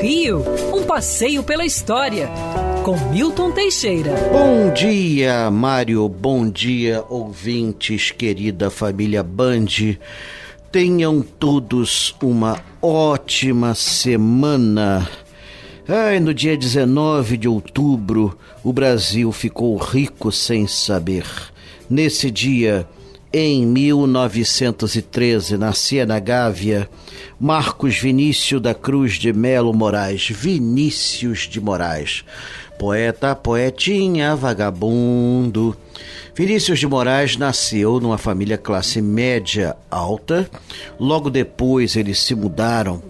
Rio, um passeio pela história, com Milton Teixeira. Bom dia, Mário. Bom dia, ouvintes, querida família Band. Tenham todos uma ótima semana. Ai, no dia 19 de outubro, o Brasil ficou rico sem saber. Nesse dia, em 1913, nascia na Gávea Marcos Vinícius da Cruz de Melo Moraes, Vinícius de Moraes, poeta, poetinha, vagabundo. Vinícius de Moraes nasceu numa família classe média alta. Logo depois eles se mudaram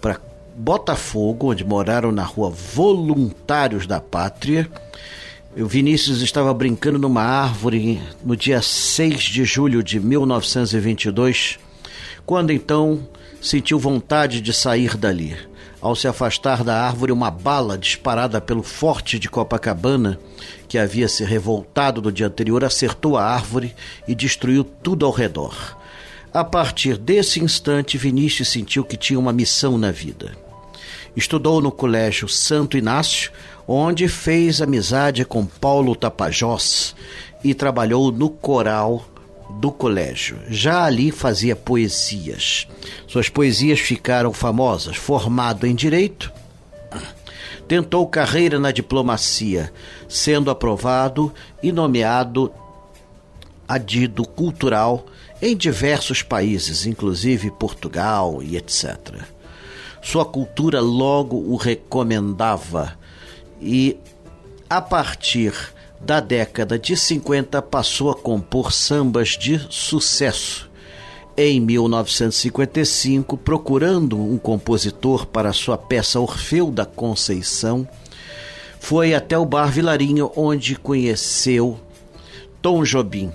para Botafogo, onde moraram na rua Voluntários da Pátria. O Vinícius estava brincando numa árvore no dia 6 de julho de 1922, quando então sentiu vontade de sair dali. Ao se afastar da árvore, uma bala disparada pelo forte de Copacabana, que havia se revoltado no dia anterior, acertou a árvore e destruiu tudo ao redor. A partir desse instante, Vinícius sentiu que tinha uma missão na vida. Estudou no Colégio Santo Inácio, onde fez amizade com Paulo Tapajós e trabalhou no coral do colégio. Já ali fazia poesias. Suas poesias ficaram famosas. Formado em direito, tentou carreira na diplomacia, sendo aprovado e nomeado adido cultural em diversos países, inclusive Portugal e etc. Sua cultura logo o recomendava e, a partir da década de 50 passou a compor sambas de sucesso. Em 1955, procurando um compositor para sua peça Orfeu da Conceição, foi até o Bar Vilarinho, onde conheceu Tom Jobim.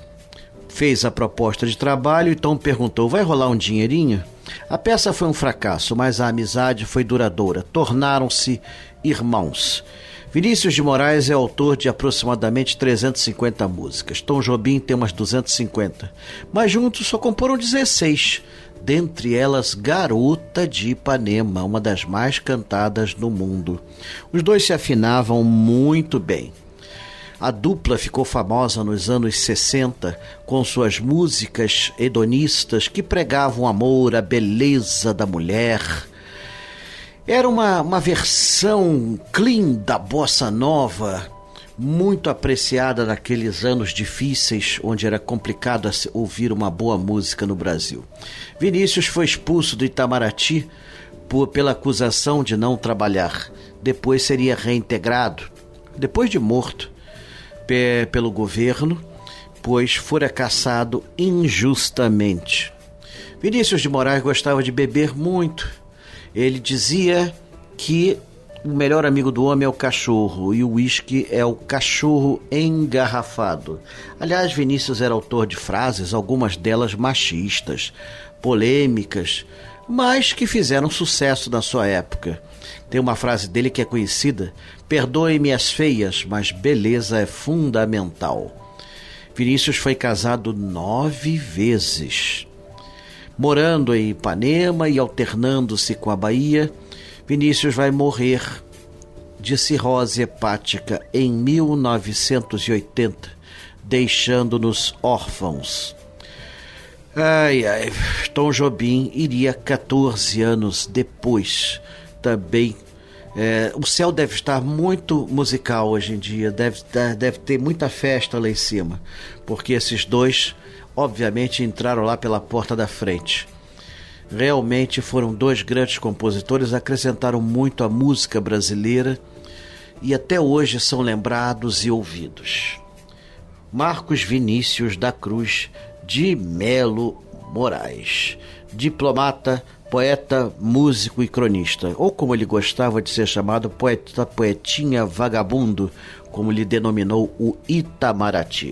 Fez a proposta de trabalho e Tom perguntou: vai rolar um dinheirinho? A peça foi um fracasso, mas a amizade foi duradoura. Tornaram-se irmãos. Vinícius de Moraes é autor de aproximadamente 350 músicas. Tom Jobim tem umas 250. Mas juntos só comporam 16. Dentre elas, Garota de Ipanema, uma das mais cantadas no mundo. Os dois se afinavam muito bem. A dupla ficou famosa nos anos 60 com suas músicas hedonistas que pregavam amor, a beleza da mulher era uma, uma versão clean da bossa nova, muito apreciada naqueles anos difíceis onde era complicado ouvir uma boa música no Brasil. Vinícius foi expulso do Itamaraty por, pela acusação de não trabalhar. Depois seria reintegrado, depois de morto, pelo governo, pois fora caçado injustamente. Vinícius de Moraes gostava de beber muito ele dizia que o melhor amigo do homem é o cachorro e o uísque é o cachorro engarrafado. Aliás, Vinícius era autor de frases, algumas delas machistas, polêmicas, mas que fizeram sucesso na sua época. Tem uma frase dele que é conhecida: Perdoe-me as feias, mas beleza é fundamental. Vinícius foi casado nove vezes. Morando em Ipanema e alternando-se com a Bahia, Vinícius vai morrer de cirrose hepática em 1980, deixando-nos órfãos. Ai, ai, Tom Jobim iria 14 anos depois também. É, o céu deve estar muito musical hoje em dia, deve, deve ter muita festa lá em cima, porque esses dois obviamente entraram lá pela porta da frente. Realmente foram dois grandes compositores, acrescentaram muito à música brasileira e até hoje são lembrados e ouvidos. Marcos Vinícius da Cruz de Melo Moraes, diplomata, poeta, músico e cronista, ou como ele gostava de ser chamado, poeta, poetinha vagabundo, como lhe denominou o Itamaraty.